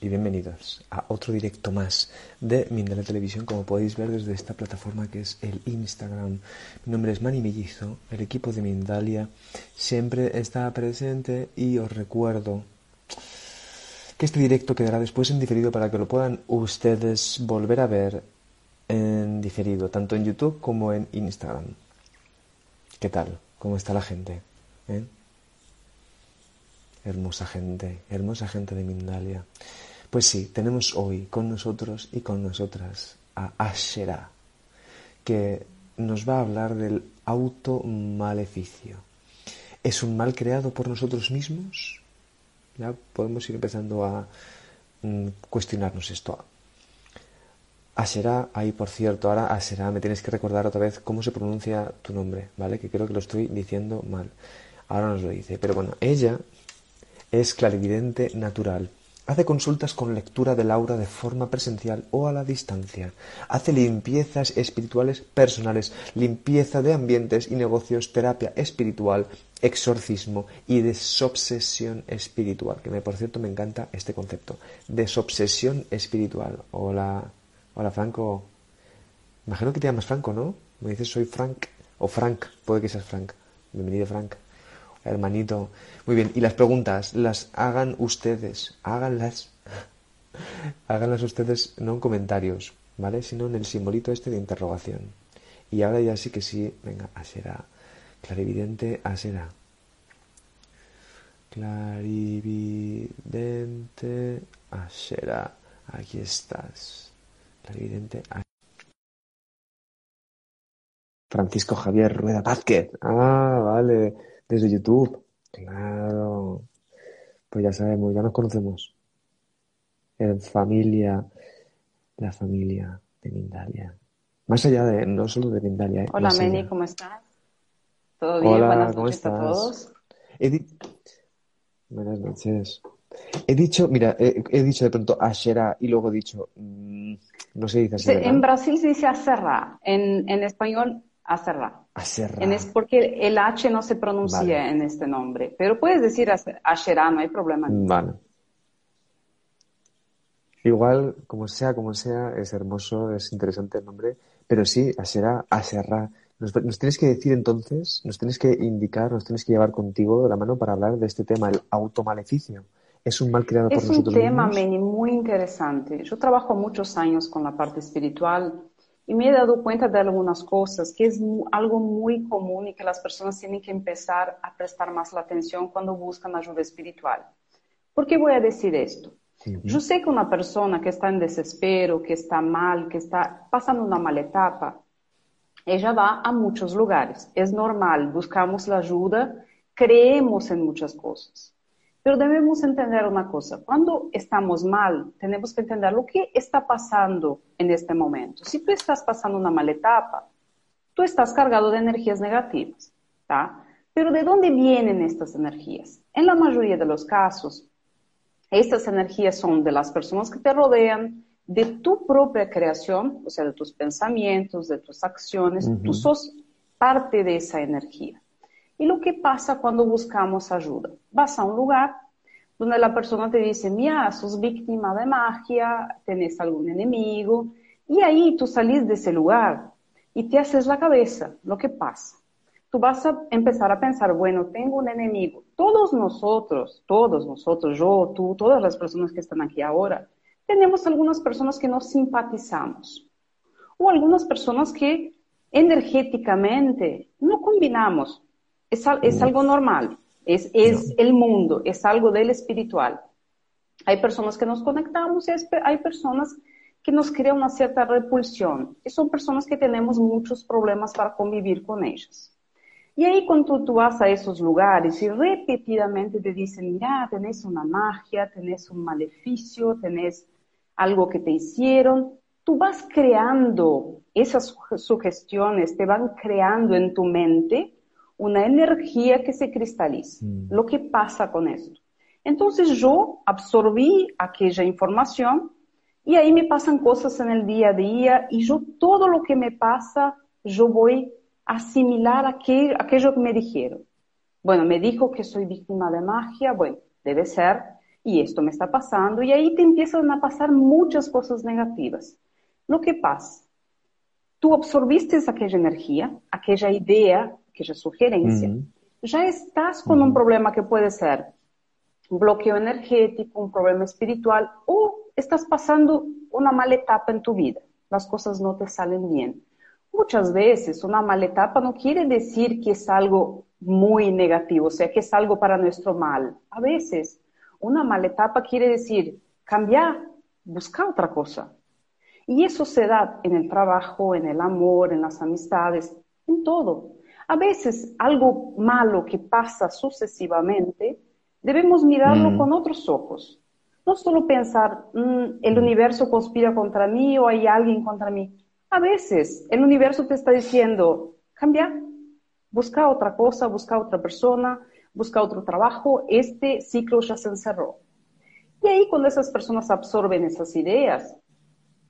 Y bienvenidos a otro directo más de Mindalia Televisión, como podéis ver desde esta plataforma que es el Instagram. Mi nombre es Mani Mellizo, el equipo de Mindalia siempre está presente y os recuerdo que este directo quedará después en diferido para que lo puedan ustedes volver a ver en diferido, tanto en YouTube como en Instagram. ¿Qué tal? ¿Cómo está la gente? ¿Eh? Hermosa gente, hermosa gente de Mindalia. Pues sí, tenemos hoy con nosotros y con nosotras a Ashera, que nos va a hablar del automaleficio. ¿Es un mal creado por nosotros mismos? Ya podemos ir empezando a mm, cuestionarnos esto. Ashera, ahí por cierto, ahora Ashera, me tienes que recordar otra vez cómo se pronuncia tu nombre, ¿vale? Que creo que lo estoy diciendo mal. Ahora nos lo dice. Pero bueno, ella es clarividente natural. Hace consultas con lectura del aura de forma presencial o a la distancia. Hace limpiezas espirituales personales, limpieza de ambientes y negocios, terapia espiritual, exorcismo y desobsesión espiritual. Que me, por cierto me encanta este concepto. Desobsesión espiritual. Hola, hola Franco. Imagino que te llamas Franco, ¿no? Me dices soy Frank o Frank. Puede que seas Frank. Bienvenido Frank hermanito. Muy bien, y las preguntas las hagan ustedes, háganlas, háganlas ustedes no en comentarios, ¿vale? Sino en el simbolito este de interrogación. Y ahora ya sí que sí, venga, a será. Clarividente, a será. Clarividente, a será. Aquí estás. Clarividente, a Francisco Javier Rueda Vázquez. Ah, vale. Desde YouTube. Claro. Pues ya sabemos, ya nos conocemos. En familia, la familia de Mindalia. Más allá de, no solo de Mindalia. ¿eh? Hola Meni, ¿cómo estás? ¿Todo bien? Hola, Buenas ¿cómo noches estás? a todos. He Buenas noches. He dicho, mira, he, he dicho de pronto Ashera y luego he dicho, mm, no se dice ¿verdad? en Brasil se dice acerrá, en, en español acerrá. Aserra. En es porque el H no se pronuncia Vale. en este nombre, pero puedes decir asherá, no hay problema. Vale. Igual, como sea, como sea, es hermoso, es interesante el nombre, pero sí, Asera, Aserra. Nos, nos tienes que decir entonces, nos tienes que indicar, nos tienes que llevar contigo de la mano para hablar de este tema, el automaleficio. ¿Es un mal creado por Es un nosotros tema, mismos? Meni, muy interesante. Yo trabajo muchos años con la parte espiritual y me he dado cuenta de algunas cosas que es algo muy común y que las personas tienen que empezar a prestar más la atención cuando buscan ayuda espiritual. ¿Por qué voy a decir esto? Yo sé que una persona que está en desespero, que está mal, que está pasando una mala etapa, ella va a muchos lugares. Es normal, buscamos la ayuda, creemos en muchas cosas. Pero debemos entender una cosa, cuando estamos mal, tenemos que entender lo que está pasando en este momento. Si tú estás pasando una mala etapa, tú estás cargado de energías negativas, ¿tá? Pero ¿de dónde vienen estas energías? En la mayoría de los casos, estas energías son de las personas que te rodean, de tu propia creación, o sea, de tus pensamientos, de tus acciones. Tú sos parte de esa energía. ¿Y lo que pasa cuando buscamos ayuda? Vas a un lugar donde la persona te dice, mira, sos víctima de magia, tenés algún enemigo, y ahí tú salís de ese lugar y te haces la cabeza, lo que pasa. Tú vas a empezar a pensar, bueno, tengo un enemigo. Todos nosotros, todos nosotros, yo, tú, todas las personas que están aquí ahora, tenemos algunas personas que nos simpatizamos o algunas personas que energéticamente no combinamos. Es, es algo normal, es, es el mundo, es algo del espiritual. Hay personas que nos conectamos y hay personas que nos crean una cierta repulsión. Y son personas que tenemos muchos problemas para convivir con ellas. Y ahí cuando tú vas a esos lugares y repetidamente te dicen, mira, tenés una magia, tenés un maleficio, tenés algo que te hicieron, tú vas creando esas sugestiones, te van creando en tu mente una energía que se cristaliza. Mm. Lo que pasa con esto. Entonces yo absorbí aquella información y ahí me pasan cosas en el día a día y yo todo lo que me pasa, yo voy a asimilar aquello, aquello que me dijeron. Bueno, me dijo que soy víctima de magia, bueno, debe ser, y esto me está pasando, y ahí te empiezan a pasar muchas cosas negativas. Lo que pasa, tú absorbiste aquella energía, aquella idea, aquella sugerencia, ya estás con un problema que puede ser un bloqueo energético, un problema espiritual, o estás pasando una mala etapa en tu vida, las cosas no te salen bien. Muchas veces una mala etapa no quiere decir que es algo muy negativo, o sea, que es algo para nuestro mal. A veces una mala etapa quiere decir cambiar, buscar otra cosa. Y eso se da en el trabajo, en el amor, en las amistades, en todo. A veces algo malo que pasa sucesivamente debemos mirarlo mm. con otros ojos. No solo pensar, mm, el universo conspira contra mí o hay alguien contra mí. A veces el universo te está diciendo, cambia, busca otra cosa, busca otra persona, busca otro trabajo, este ciclo ya se encerró. Y ahí cuando esas personas absorben esas ideas,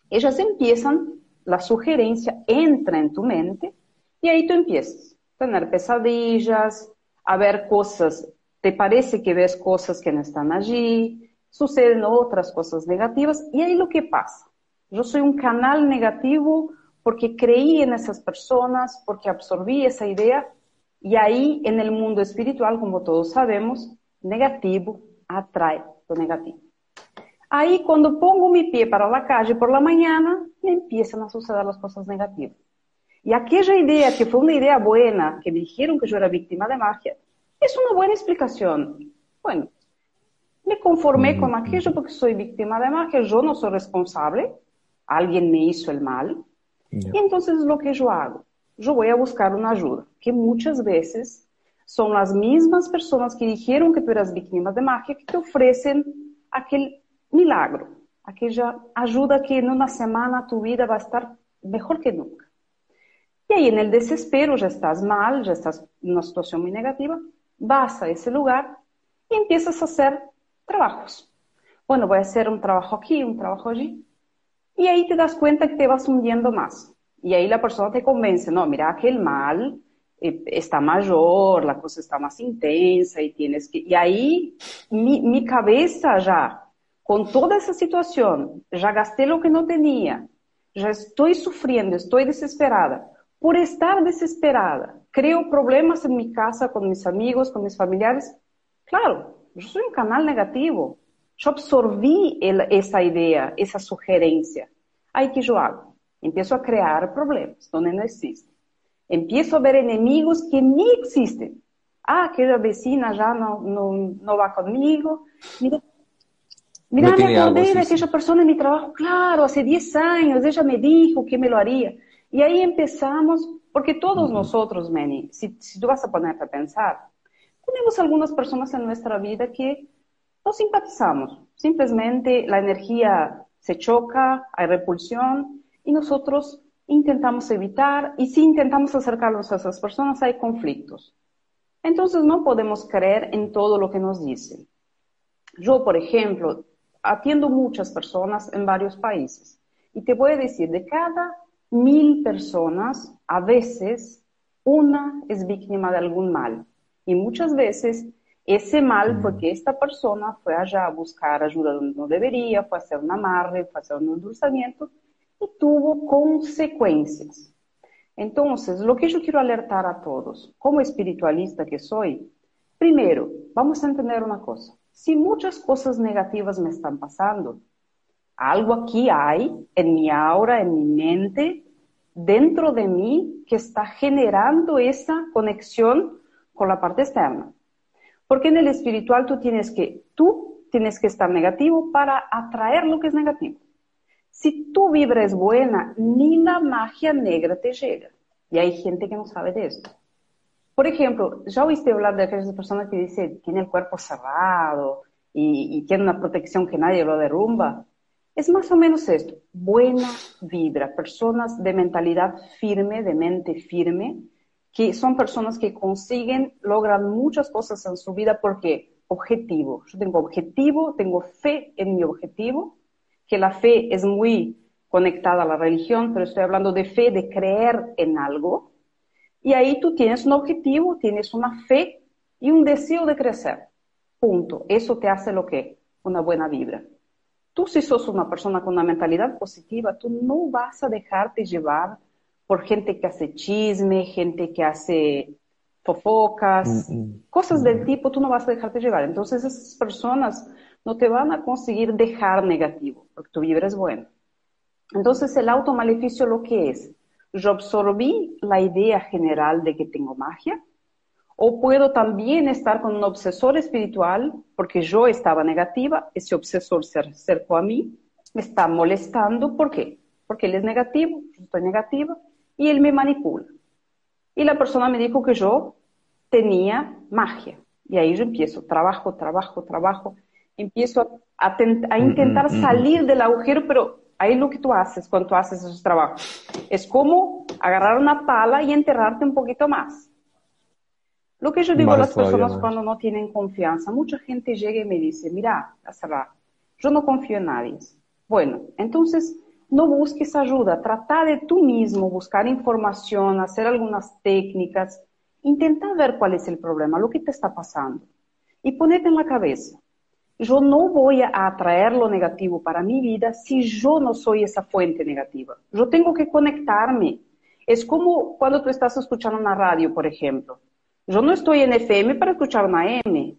ellas empiezan, la sugerencia entra en tu mente y ahí tú empiezas tener pesadillas, a ver cosas te parece que ves cosas que no están allí, suceden otras cosas negativas y ahí lo que pasa. Yo soy un canal negativo porque creí en esas personas, porque absorbí esa idea y ahí en el mundo espiritual, como todos sabemos, negativo atrae lo negativo. Ahí cuando pongo mi pie para la calle por la mañana, me empiezan a suceder las cosas negativas. Y aquella idea que fue una idea buena, que me dijeron que yo era víctima de magia, es una buena explicación. Bueno, me conformé con aquello porque soy víctima de magia, yo no soy responsable, alguien me hizo el mal. Y entonces lo que yo hago, yo voy a buscar una ayuda, que muchas veces son las mismas personas que dijeron que tú eras víctima de magia que te ofrecen aquel milagro, aquella ayuda que en una semana tu vida va a estar mejor que nunca. Y ahí en el desespero ya estás mal, ya estás en una situación muy negativa, vas a ese lugar y empiezas a hacer trabajos. Bueno, voy a hacer un trabajo aquí, un trabajo allí. Y ahí te das cuenta que te vas hundiendo más. Y ahí la persona te convence, no, mira que el mal eh, está mayor, la cosa está más intensa y tienes que... Y ahí mi, mi cabeza ya, con toda esa situación, ya gasté lo que no tenía, ya estoy sufriendo, estoy desesperada. Por estar desesperada, creo problemas en mi casa con mis amigos, con mis familiares. Claro, yo soy un canal negativo. Yo absorbí esa idea, esa sugerencia. Ahí que yo hago. Empiezo a crear problemas donde no existen. Empiezo a ver enemigos que ni existen. Ah, aquella vecina ya no, no, va conmigo. Mira, mira me acordé de aquella persona en mi trabajo. Claro, hace 10 años ella me dijo que me lo haría. Y ahí empezamos, porque todos nosotros, Manny, si, si tú vas a ponerte a pensar, tenemos algunas personas en nuestra vida que no simpatizamos. Simplemente la energía se choca, hay repulsión y nosotros intentamos evitar y si intentamos acercarnos a esas personas hay conflictos. Entonces no podemos creer en todo lo que nos dicen. Yo, por ejemplo, atiendo muchas personas en varios países y te voy a decir, de cada mil personas, a veces una es víctima de algún mal. Y muchas veces ese mal fue que esta persona fue allá a buscar ayuda donde no debería, fue a hacer un amarre, fue a hacer un endulzamiento y tuvo consecuencias. Entonces, lo que yo quiero alertar a todos, como espiritualista que soy, primero, vamos a entender una cosa. Si muchas cosas negativas me están pasando, algo aquí hay en mi aura, en mi mente, dentro de mí, que está generando esa conexión con la parte externa. Porque en el espiritual tú tienes que tú tienes que estar negativo para atraer lo que es negativo. Si tu vibra es buena, ni la magia negra te llega. Y hay gente que no sabe de esto. Por ejemplo, ya oíste hablar de aquellas personas que dicen, tiene el cuerpo cerrado y, y tiene una protección que nadie lo derrumba. Es más o menos esto, buena vibra, personas de mentalidad firme, de mente firme, que son personas que consiguen, logran muchas cosas en su vida porque objetivo. Yo tengo objetivo, tengo fe en mi objetivo, que la fe es muy conectada a la religión, pero estoy hablando de fe, de creer en algo. Y ahí tú tienes un objetivo, tienes una fe y un deseo de crecer. Punto. Eso te hace lo que? Una buena vibra. Tú si sos una persona con una mentalidad positiva, tú no vas a dejarte llevar por gente que hace chisme, gente que hace fofocas, mm, mm. cosas del mm. tipo, tú no vas a dejarte llevar. Entonces esas personas no te van a conseguir dejar negativo, porque tu vibra es buena. Entonces el automaleficio lo que es, yo absorbí la idea general de que tengo magia, o puedo también estar con un obsesor espiritual, porque yo estaba negativa, ese obsesor se acercó a mí, me está molestando, ¿por qué? Porque él es negativo, yo estoy negativa, y él me manipula. Y la persona me dijo que yo tenía magia. Y ahí yo empiezo, trabajo, trabajo, trabajo, empiezo a, a, intentar salir del agujero, pero ahí lo que tú haces cuando tú haces esos trabajos es como agarrar una pala y enterrarte un poquito más. Lo que yo digo a las personas cuando no tienen confianza, mucha gente llega y me dice, mira, yo no confío en nadie. Bueno, entonces no busques ayuda, trata de tú mismo buscar información, hacer algunas técnicas, intenta ver cuál es el problema, lo que te está pasando y ponete en la cabeza. Yo no voy a atraer lo negativo para mi vida si yo no soy esa fuente negativa. Yo tengo que conectarme. Es como cuando tú estás escuchando una radio, por ejemplo. Yo no estoy en FM para escuchar una M.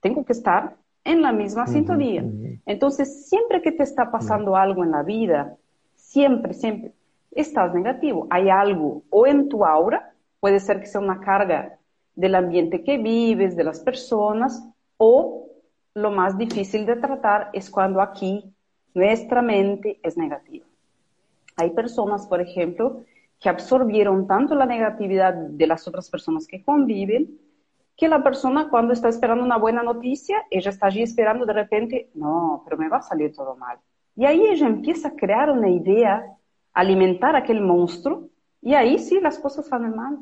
Tengo que estar en la misma sintonía. Entonces, siempre que te está pasando algo en la vida, siempre, siempre estás negativo. Hay algo o en tu aura, puede ser que sea una carga del ambiente que vives, de las personas, o lo más difícil de tratar es cuando aquí nuestra mente es negativa. Hay personas, por ejemplo, que absorbieron tanto la negatividad de las otras personas que conviven, que la persona cuando está esperando una buena noticia, ella está allí esperando de repente, no, pero me va a salir todo mal. Y ahí ella empieza a crear una idea, alimentar aquel monstruo, y ahí sí las cosas salen mal.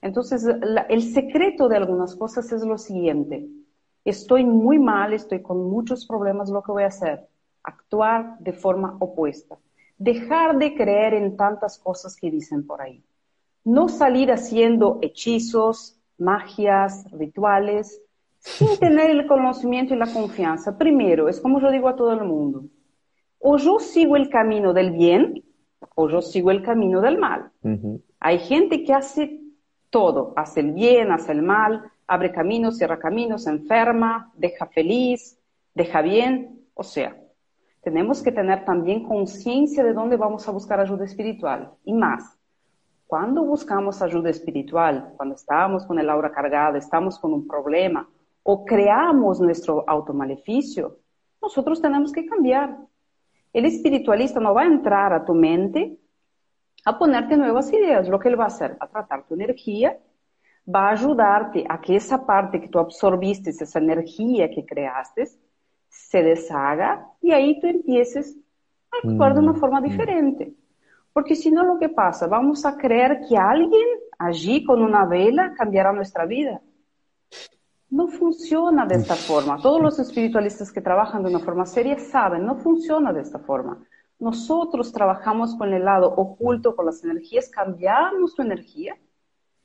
Entonces, el secreto de algunas cosas es lo siguiente. Estoy muy mal, estoy con muchos problemas, lo que voy a hacer, actuar de forma opuesta dejar de creer en tantas cosas que dicen por ahí. No salir haciendo hechizos, magias, rituales, sin tener el conocimiento y la confianza. Primero, es como yo digo a todo el mundo, o yo sigo el camino del bien o yo sigo el camino del mal. Hay gente que hace todo, hace el bien, hace el mal, abre caminos, cierra caminos, enferma, deja feliz, deja bien, o sea, tenemos que tener también conciencia de dónde vamos a buscar ayuda espiritual. Y más, cuando buscamos ayuda espiritual, cuando estamos con el aura cargada, estamos con un problema o creamos nuestro automaleficio, nosotros tenemos que cambiar. El espiritualista no va a entrar a tu mente a ponerte nuevas ideas. Lo que él va a hacer, a tratar tu energía, va a ayudarte a que esa parte que tú absorbiste, esa energía que creaste, se deshaga y ahí tú empieces a actuar de una mm, forma mm. diferente. Porque si no, lo que pasa, vamos a creer que alguien allí con una vela cambiará nuestra vida. No funciona de esta forma. Todos los espiritualistas que trabajan de una forma seria saben, no funciona de esta forma. Nosotros trabajamos con el lado oculto, con las energías, cambiamos tu energía.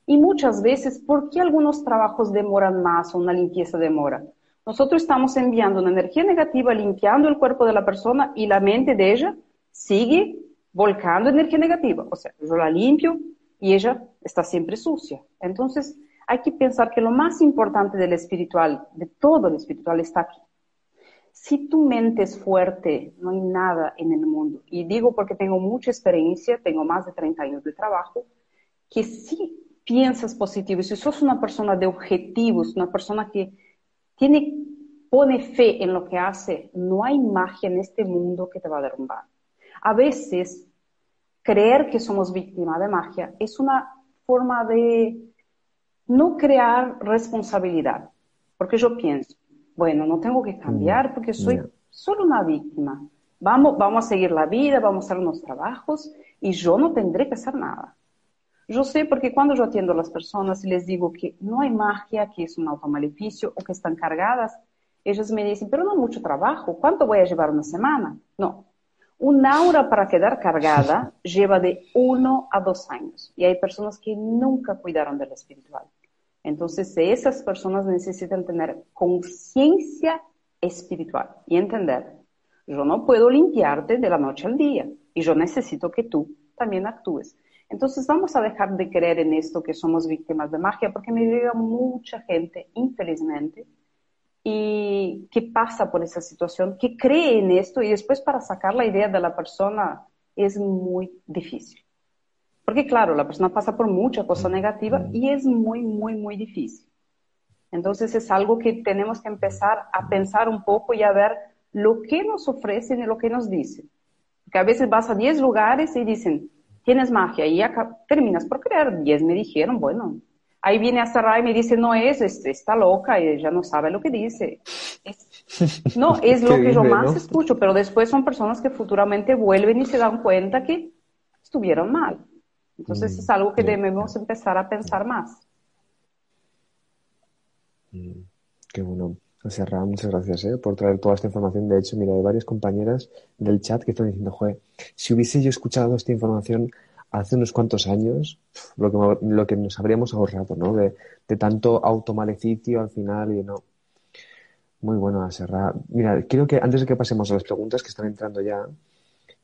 Y muchas veces, ¿por qué algunos trabajos demoran más o una limpieza demora? Nosotros estamos enviando una energía negativa, limpiando el cuerpo de la persona y la mente de ella sigue volcando energía negativa. O sea, yo la limpio y ella está siempre sucia. Entonces, hay que pensar que lo más importante del espiritual, de todo el espiritual, está aquí. Si tu mente es fuerte, no hay nada en el mundo. Y digo porque tengo mucha experiencia, tengo más de 30 años de trabajo, que si piensas positivo, si sos una persona de objetivos, una persona que tiene pone fe en lo que hace, no hay magia en este mundo que te va a derrumbar. A veces, creer que somos víctimas de magia es una forma de no crear responsabilidad. Porque yo pienso, bueno, no tengo que cambiar mm, porque soy solo una víctima. Vamos, vamos a seguir la vida, vamos a hacer unos trabajos y yo no tendré que hacer nada. Yo sé porque cuando yo atiendo a las personas y les digo que no hay magia, que es un automaleficio o que están cargadas, ellas me dicen, pero no mucho trabajo, ¿cuánto voy a llevar una semana? No. Un aura para quedar cargada lleva de uno a dos años y hay personas que nunca cuidaron de la espiritual. Entonces, esas personas necesitan tener conciencia espiritual y entender, yo no puedo limpiarte de la noche al día y yo necesito que tú también actúes. Entonces vamos a dejar de creer en esto que somos víctimas de magia, porque me llega mucha gente, infelizmente, y que pasa por esa situación, que cree en esto y después para sacar la idea de la persona es muy difícil. Porque claro, la persona pasa por mucha cosa negativa y es muy, muy, muy difícil. Entonces es algo que tenemos que empezar a pensar un poco y a ver lo que nos ofrecen y lo que nos dicen. Porque a veces vas a 10 lugares y dicen, tienes magia, y acá terminas por creer, 10 me dijeron, bueno. Ahí viene a cerrar y me dice, no es, está loca y ella no sabe lo que dice. no, es lo que yo más escucho, pero después son personas que futuramente vuelven y se dan cuenta que estuvieron mal. Entonces mm, es algo que debemos empezar a pensar más. Mm, qué bueno. Serra, muchas gracias ¿eh? por traer toda esta información. De hecho, mira, hay varias compañeras del chat que están diciendo, joder, si hubiese yo escuchado esta información hace unos cuantos años, lo que, lo que nos habríamos ahorrado, ¿no? De, de tanto automaleficio al final y no. Muy bueno, Serra. Mira, quiero que antes de que pasemos a las preguntas que están entrando ya,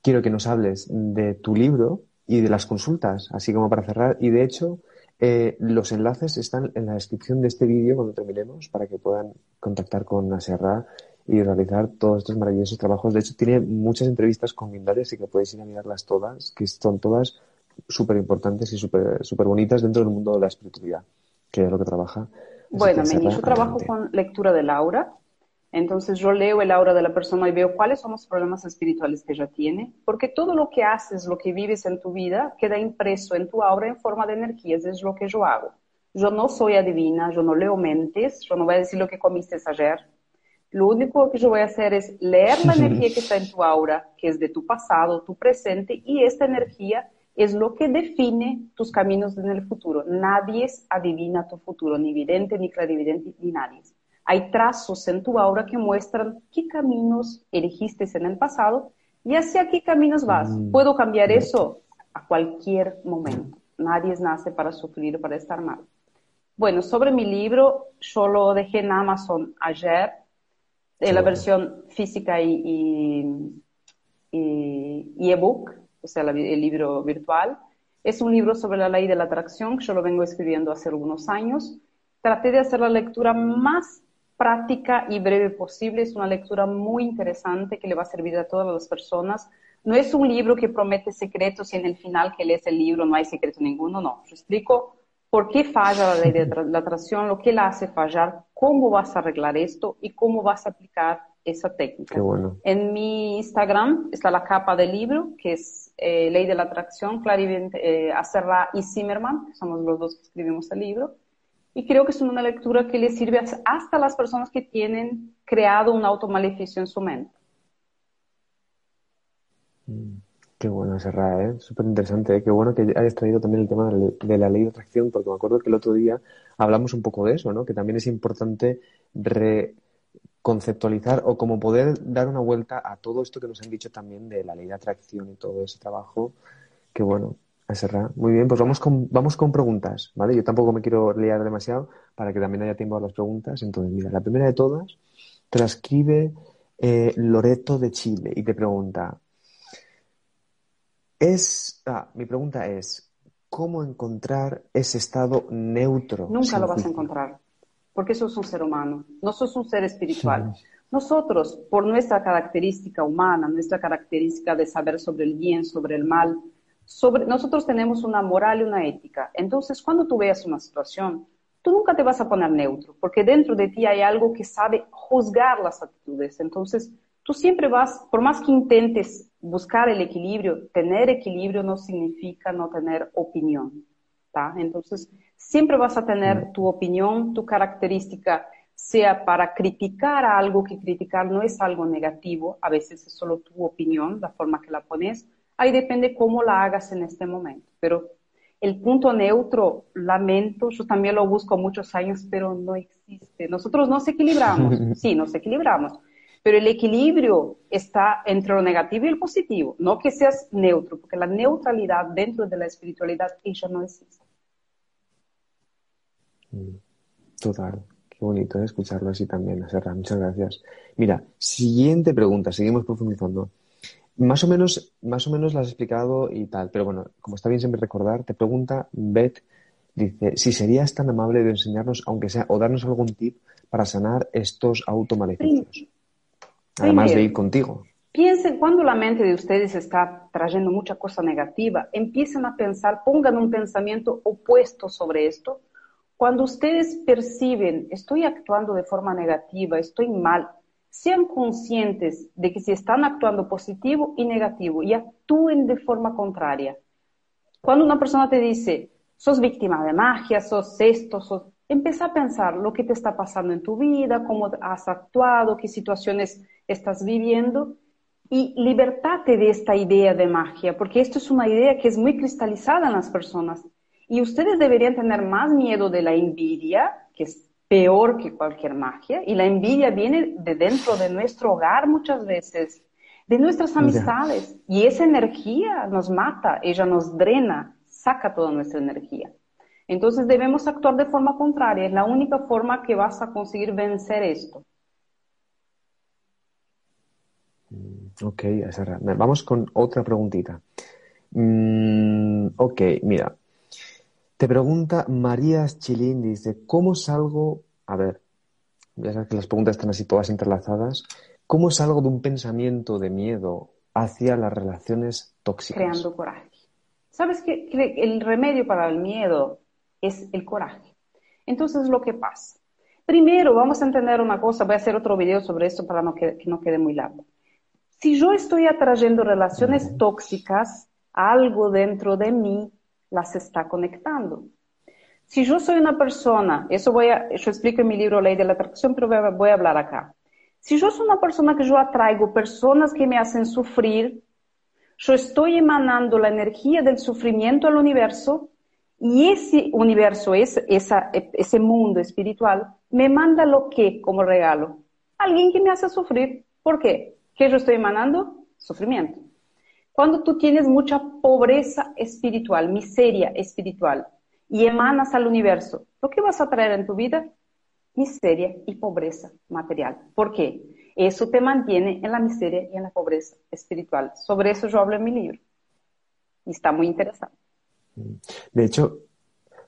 quiero que nos hables de tu libro y de las consultas, así como para cerrar. Y de hecho, eh, los enlaces están en la descripción de este vídeo cuando terminemos para que puedan contactar con Aserra y realizar todos estos maravillosos trabajos. De hecho, tiene muchas entrevistas con Mindalia, así que podéis ir a mirarlas todas, que son todas súper importantes y súper super bonitas dentro del mundo de la espiritualidad, que es lo que trabaja. Bueno, yo trabajo con lectura de Laura, entonces yo leo el aura de la persona y veo cuáles son los problemas espirituales que ella tiene, porque todo lo que haces, lo que vives en tu vida, queda impreso en tu aura en forma de energías, es lo que yo hago. Yo no soy adivina, yo no leo mentes, yo no voy a decir lo que comiste ayer. Lo único que yo voy a hacer es leer la energía que está en tu aura, que es de tu pasado, tu presente, y esta energía es lo que define tus caminos en el futuro. Nadie adivina tu futuro, ni vidente, ni clarividente, ni nadie. Hay trazos en tu aura que muestran qué caminos elegiste en el pasado y hacia qué caminos vas. Mm. Puedo cambiar eso a cualquier momento. Nadie nace para sufrir o para estar mal. Bueno, sobre mi libro, yo lo dejé en Amazon ayer, en la versión física y, y, ebook, o sea, el libro virtual. Es un libro sobre la ley de la atracción que yo lo vengo escribiendo hace algunos años. Traté de hacer la lectura más práctica y breve posible. Es una lectura muy interesante que le va a servir a todas las personas. No es un libro que promete secretos y en el final que lees el libro no hay secreto ninguno, no. Yo explico por qué falla la ley de la atracción, lo que la hace fallar, cómo vas a arreglar esto y cómo vas a aplicar esa técnica. En mi Instagram está la capa del libro, que es eh, Ley de la Atracción, claramente eh, Acerra y Zimmerman, que somos los dos que escribimos el libro y creo que es una lectura que le sirve hasta a las personas que tienen creado un automaleficio en su mente. Mm, qué bueno, Serra, ¿eh? súper interesante. ¿eh? Qué bueno que hayas traído también el tema de la ley de atracción, porque me acuerdo que el otro día hablamos un poco de eso, ¿no? que también es importante reconceptualizar o como poder dar una vuelta a todo esto que nos han dicho también de la ley de atracción y todo ese trabajo. Qué bueno, muy bien, pues vamos con, vamos con preguntas, ¿vale? Yo tampoco me quiero liar demasiado para que también haya tiempo a las preguntas. Entonces, mira, la primera de todas te la escribe eh, Loreto de Chile y te pregunta, es, ah, mi pregunta es, ¿cómo encontrar ese estado neutro? Nunca lo vas a encontrar, porque sos un ser humano, no sos un ser espiritual. Nosotros, por nuestra característica humana, nuestra característica de saber sobre el bien, sobre el mal, nosotros tenemos una moral y una ética. Entonces, cuando tú veas una situación, tú nunca te vas a poner neutro, porque dentro de ti hay algo que sabe juzgar las actitudes. Entonces, tú siempre vas, por más que intentes buscar el equilibrio, tener equilibrio no significa no tener opinión. Entonces, siempre vas a tener tu opinión, tu característica, sea para criticar algo, que criticar no es algo negativo, a veces es solo tu opinión, la forma que la pones, ahí depende cómo la hagas en este momento. Pero el punto neutro, lamento, yo también lo busco muchos años, pero no existe. Nosotros nos equilibramos, sí, nos equilibramos, pero el equilibrio está entre lo negativo y el positivo, no que seas neutro, porque la neutralidad dentro de la espiritualidad ella no existe. Mm, total, qué bonito escucharlo así también, Serra, muchas gracias. Mira, siguiente pregunta, seguimos profundizando. Más o menos, más o menos lo has explicado y tal, pero bueno, como está bien siempre recordar, te pregunta Beth, dice, si serías tan amable de enseñarnos, aunque sea, o darnos algún tip para sanar estos automaleficios. Además de ir contigo. Piensen, cuando la mente de ustedes está trayendo mucha cosa negativa, empiecen a pensar, pongan un pensamiento opuesto sobre esto. Cuando ustedes perciben, estoy actuando de forma negativa, estoy mal, sean conscientes de que si están actuando positivo y negativo y actúen de forma contraria. Cuando una persona te dice, sos víctima de magia, sos esto, sos... Empieza a pensar lo que te está pasando en tu vida, cómo has actuado, qué situaciones estás viviendo y libertate de esta idea de magia, porque esto es una idea que es muy cristalizada en las personas. Y ustedes deberían tener más miedo de la envidia, que es peor que cualquier magia, y la envidia viene de dentro de nuestro hogar muchas veces, de nuestras amistades, y esa energía nos mata, ella nos drena, saca toda nuestra energía. Entonces debemos actuar de forma contraria, es la única forma que vas a conseguir vencer esto. Ok, Vamos con otra preguntita. Mm, ok, mira. Te pregunta María Chilín, dice, ¿cómo salgo? A ver, ya sabes que las preguntas están así todas entrelazadas. ¿Cómo salgo de un pensamiento de miedo hacia las relaciones tóxicas? Creando coraje. ¿Sabes que el remedio para el miedo es el coraje? Entonces, lo que pasa. Primero, vamos a entender una cosa, voy a hacer otro video sobre esto para que no quede muy largo. Si yo estoy atrayendo relaciones tóxicas, algo dentro de mí las está conectando. Si yo soy una persona, eso voy a, yo explico en mi libro Ley de la Atracción, pero voy a, hablar acá. Si yo soy una persona que yo atraigo personas que me hacen sufrir, yo estoy emanando la energía del sufrimiento al universo y ese universo, ese, ese mundo espiritual, me manda lo que como regalo. Alguien que me hace sufrir. ¿Por qué? ¿Qué yo estoy emanando? Sufrimiento. Cuando tú tienes mucha pobreza espiritual, miseria espiritual, y emanas al universo, ¿lo que vas a traer en tu vida? Miseria y pobreza material. ¿Por qué? Eso te mantiene en la miseria y en la pobreza espiritual. Sobre eso yo hablo en mi libro. Y está muy interesante. De hecho,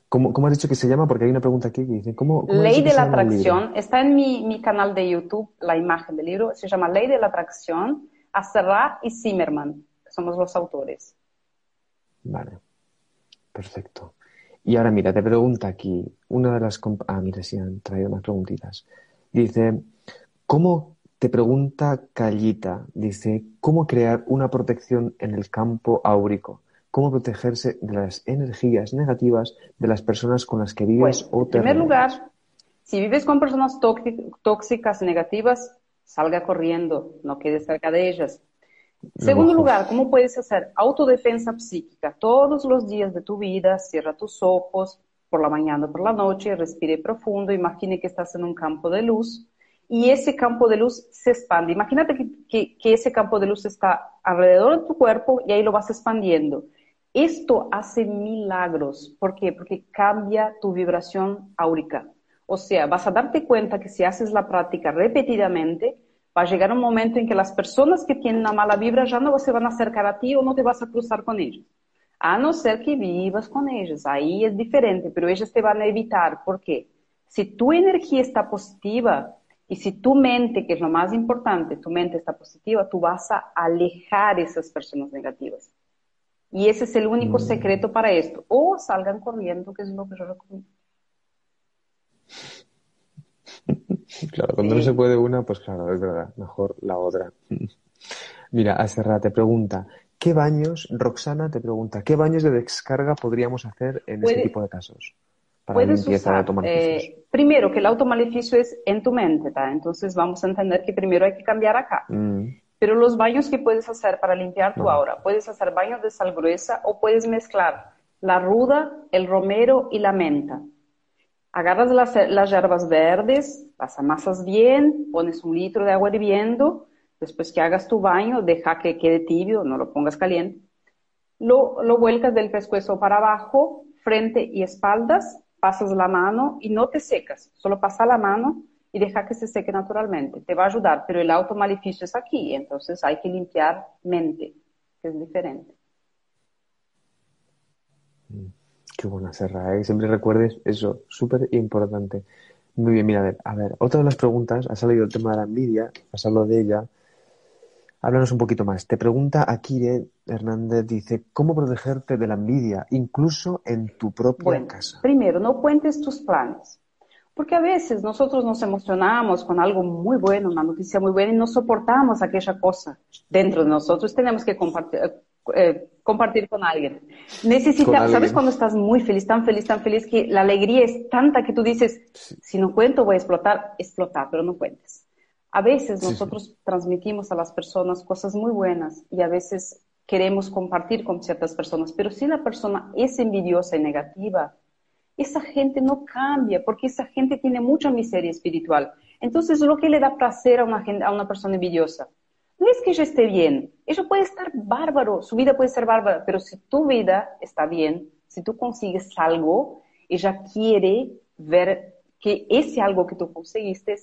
¿Cómo, has dicho que se llama? Porque hay una pregunta aquí que dice, ¿cómo, Ley de la atracción. Está en mi, canal de YouTube, la imagen del libro. Se llama Ley de la atracción. Acerra y Zimmerman. Somos los autores. Vale. Perfecto. Y ahora mira, te pregunta aquí, una de las... Ah, mira, sí, han traído más preguntitas. Dice, ¿cómo, te pregunta Callita, dice, ¿cómo crear una protección en el campo áurico? cómo protegerse de las energías negativas de las personas con las que vives o te En primer lugar, si vives con personas tóxicas, negativas, salga corriendo, no quedes cerca de ellas. Segundo lugar, ¿cómo puedes hacer autodefensa psíquica? Todos los días de tu vida, cierra tus ojos, por la mañana o por la noche, respire profundo, imagine que estás en un campo de luz y ese campo de luz se expande. Imagínate que, que ese campo de luz está alrededor de tu cuerpo y ahí lo vas expandiendo. Esto hace milagros. ¿Por qué? Porque cambia tu vibración áurica. O sea, vas a darte cuenta que si haces la práctica repetidamente, va a llegar un momento en que las personas que tienen una mala vibra ya no se van a acercar a ti o no te vas a cruzar con ellos. A no ser que vivas con ellos. Ahí es diferente, pero ellos te van a evitar. ¿Por qué? Si tu energía está positiva y si tu mente, que es lo más importante, tu mente está positiva, tú vas a alejar esas personas negativas. Y ese es el único mm. secreto para esto. O salgan corriendo, que es lo que yo recomiendo. Claro, cuando no se puede una, pues claro, es verdad, mejor la otra. Mira, Aserra te pregunta, ¿qué baños, Roxana te pregunta, ¿qué baños de descarga podríamos hacer en este tipo de casos? Para puedes usar, eh, primero, que el automaleficio es en tu mente, entonces vamos a entender que primero hay que cambiar acá. Mm. Pero los baños que puedes hacer para limpiar tu aura, puedes hacer baños de sal gruesa o puedes mezclar la ruda, el romero y la menta. Agarras las, las hierbas verdes, las amasas bien, pones un litro de agua hirviendo, después que hagas tu baño, deja que quede tibio, no lo pongas caliente. Lo, lo vuelcas del pescuezo para abajo, frente y espaldas, pasas la mano y no te secas, solo pasa la mano y deja que se seque naturalmente. Te va a ayudar, pero el automaleficio es aquí, entonces hay que limpiar mente, que es diferente. Qué buena serra, ¿eh? Siempre recuerdes eso, súper importante. Muy bien, mira, a ver, a ver, otra de las preguntas, ha salido el tema de la envidia, has hablado de ella. Háblanos un poquito más. Te pregunta Akire Hernández, dice, ¿cómo protegerte de la envidia, incluso en tu propia bueno, casa? Primero, no cuentes tus planes. Porque a veces nosotros nos emocionamos con algo muy bueno, una noticia muy buena, y no soportamos aquella cosa dentro de nosotros. Tenemos que compartir, eh, compartir con alguien. Necesita, ¿sabes cuando estás muy feliz, tan feliz, tan feliz que la alegría es tanta que tú dices, si no cuento voy a explotar, explotar, pero no cuentes. A veces nosotros transmitimos a las personas cosas muy buenas y a veces queremos compartir con ciertas personas, pero si la persona es envidiosa y negativa, esa gente no cambia porque esa gente tiene mucha miseria espiritual. Entonces, lo que le da placer a una, a una persona envidiosa no es que ella esté bien, ella puede estar bárbaro, su vida puede ser bárbara, pero si tu vida está bien, si tú consigues algo, ella quiere ver que ese algo que tú conseguiste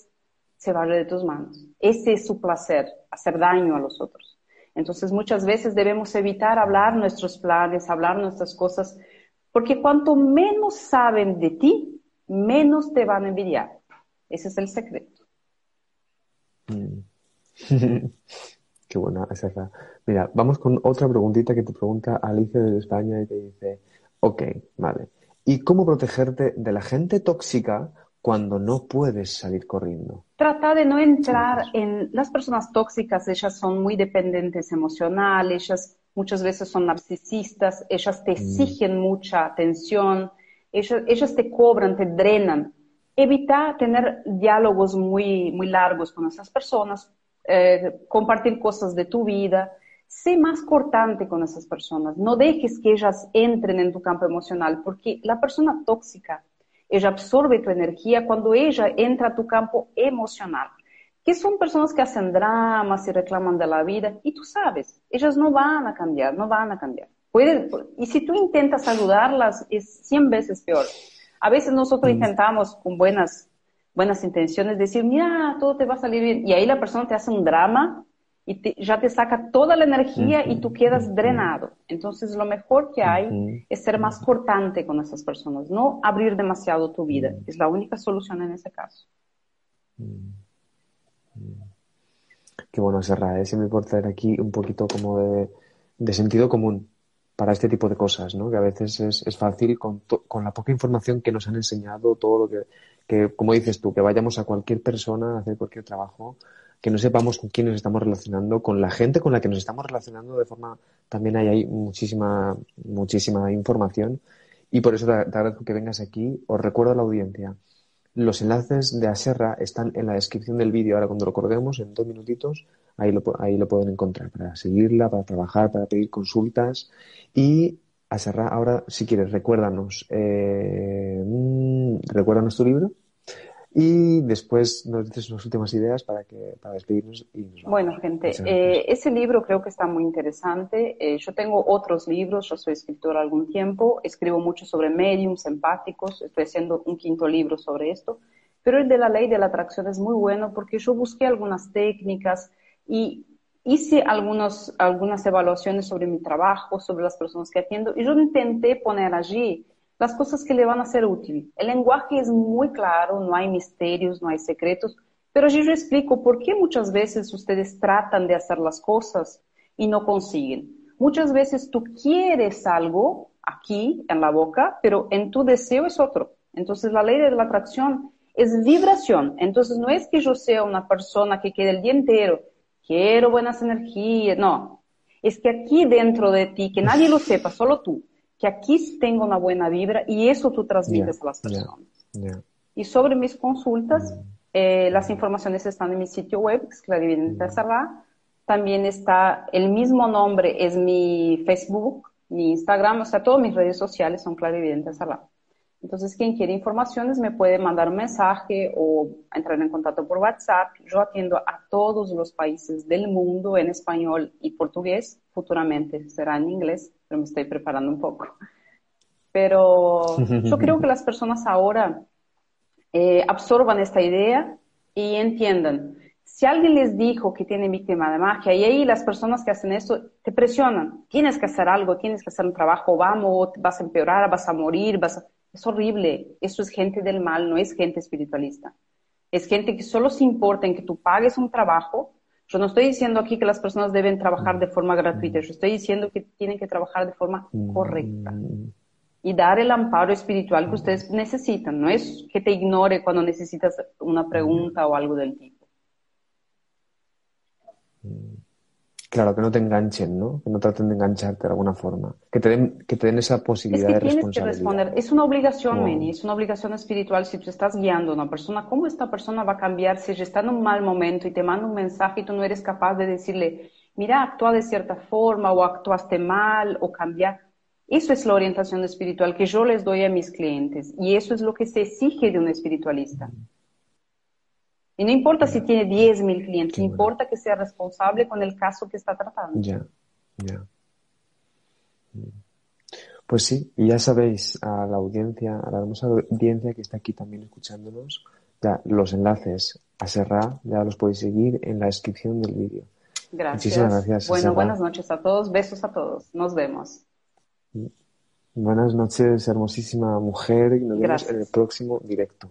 se vaya de tus manos. Ese es su placer, hacer daño a los otros. Entonces muchas veces debemos evitar hablar nuestros planes, hablar nuestras cosas, porque cuanto menos saben de ti, menos te van a envidiar. Ese es el secreto. Mm. Qué buena esa. Mira, vamos con otra preguntita que te pregunta Alicia de España y te dice, ok, vale. ¿Y cómo protegerte de la gente tóxica cuando no puedes salir corriendo? Trata de no entrar en las personas tóxicas, ellas son muy dependientes emocionales, ellas muchas veces son narcisistas, ellas te mm. exigen mucha atención, ellas, ellas te cobran, te drenan. Evita tener diálogos muy, muy largos con esas personas eh, compartir cosas de tu vida. Sé más cortante con esas personas. No dejes que ellas entren en tu campo emocional, porque la persona tóxica, ella absorbe tu energía cuando ella entra a tu campo emocional. Que son personas que hacen dramas y reclaman de la vida, y tú sabes, ellas no van a cambiar, no van a cambiar. y si tú intentas ayudarlas, es 100 veces peor. A veces nosotros mm. intentamos con buenas buenas intenciones, decir, mira, todo te va a salir bien. Y ahí la persona te hace un drama y ya te saca toda la energía y tú quedas drenado. Entonces, lo mejor que hay es ser más cortante con esas personas, no abrir demasiado tu vida. Es la única solución en ese caso. Qué bueno, Serra, ¿eh? siempre por traer aquí un poquito como de, de, sentido común para este tipo de cosas, ¿no? Que a veces es, es fácil con, con la poca información que nos han enseñado, todo lo que que, como dices tú, que vayamos a cualquier persona a hacer cualquier trabajo, que no sepamos con quién nos estamos relacionando, con la gente con la que nos estamos relacionando de forma, también hay ahí muchísima, muchísima información y por eso te, agradezco que vengas aquí. Os recuerdo a la audiencia, los enlaces de Aserra están en la descripción del vídeo. Ahora cuando lo colguemos en dos minutitos, ahí lo, ahí lo pueden encontrar para seguirla, para trabajar, para pedir consultas y Aserra, ahora si quieres, recuérdanos, eh, mm, recuérdanos tu libro y después nos dices unas últimas ideas para, que, para despedirnos. Y bueno, gente, eh, ese libro creo que está muy interesante. Eh, yo tengo otros libros, yo soy escritora algún tiempo, escribo mucho sobre mediums empáticos, estoy haciendo un quinto libro sobre esto, pero el de la ley de la atracción es muy bueno porque yo busqué algunas técnicas y hice algunos, algunas evaluaciones sobre mi trabajo, sobre las personas que atiendo, y yo intenté poner allí las cosas que le van a ser útiles. El lenguaje es muy claro, no hay misterios, no hay secretos, pero allí yo explico por qué muchas veces ustedes tratan de hacer las cosas y no consiguen. Muchas veces tú quieres algo aquí en la boca, pero en tu deseo es otro. Entonces la ley de la atracción es vibración. Entonces no es que yo sea una persona que quede el día entero, quiero buenas energías, no. Es que aquí dentro de ti, que nadie lo sepa, solo tú, que aquí tengo una buena vibra y eso tú transmites a las personas. Y sobre mis consultas, eh, las informaciones están en mi sitio web, que es Clarividente También está el mismo nombre, es mi Facebook, mi Instagram, o sea, todas mis redes sociales son Clarividente Salá. Entonces, quien quiere informaciones me puede mandar un mensaje o entrar en contacto por WhatsApp. Yo atiendo a todos los países del mundo en español y portugués. Futuramente será en inglés, pero me estoy preparando un poco. Pero yo creo que las personas ahora eh, absorban esta idea y entiendan. Si alguien les dijo que tiene víctima de magia y ahí las personas que hacen esto te presionan, tienes que hacer algo, tienes que hacer un trabajo, vamos, vas a empeorar, vas a morir, vas a es horrible. Eso es gente del mal, no es gente espiritualista. Es gente que solo se importa en que tú pagues un trabajo. Yo no estoy diciendo aquí que las personas deben trabajar de forma gratuita. Yo estoy diciendo que tienen que trabajar de forma correcta y dar el amparo espiritual que ustedes necesitan. No es que te ignore cuando necesitas una pregunta o algo del tipo. Claro, que no te enganchen, ¿no? Que no traten de engancharte de alguna forma. Que te den, que te den esa posibilidad es que de tienes Que responder. Es una obligación, Meni, es una obligación espiritual. Si tú estás guiando a una persona, ¿cómo esta persona va a cambiar si está en un mal momento y te manda un mensaje y tú no eres capaz de decirle, mira, actúa de cierta forma o actuaste mal o cambiar? Eso es la orientación espiritual que yo les doy a mis clientes y eso es lo que se exige de un espiritualista. Y no importa si tiene 10.000 clientes, importa que sea responsable con el caso que está tratando. Ya, ya. Pues sí, y ya sabéis, a la audiencia, a la hermosa audiencia que está aquí también escuchándonos, ya los enlaces a Serra ya los podéis seguir en la descripción del vídeo. Gracias. Muchísimas gracias. Bueno, buenas noches a todos, besos a todos, nos vemos. Buenas noches, hermosísima mujer, y nos vemos en el próximo directo.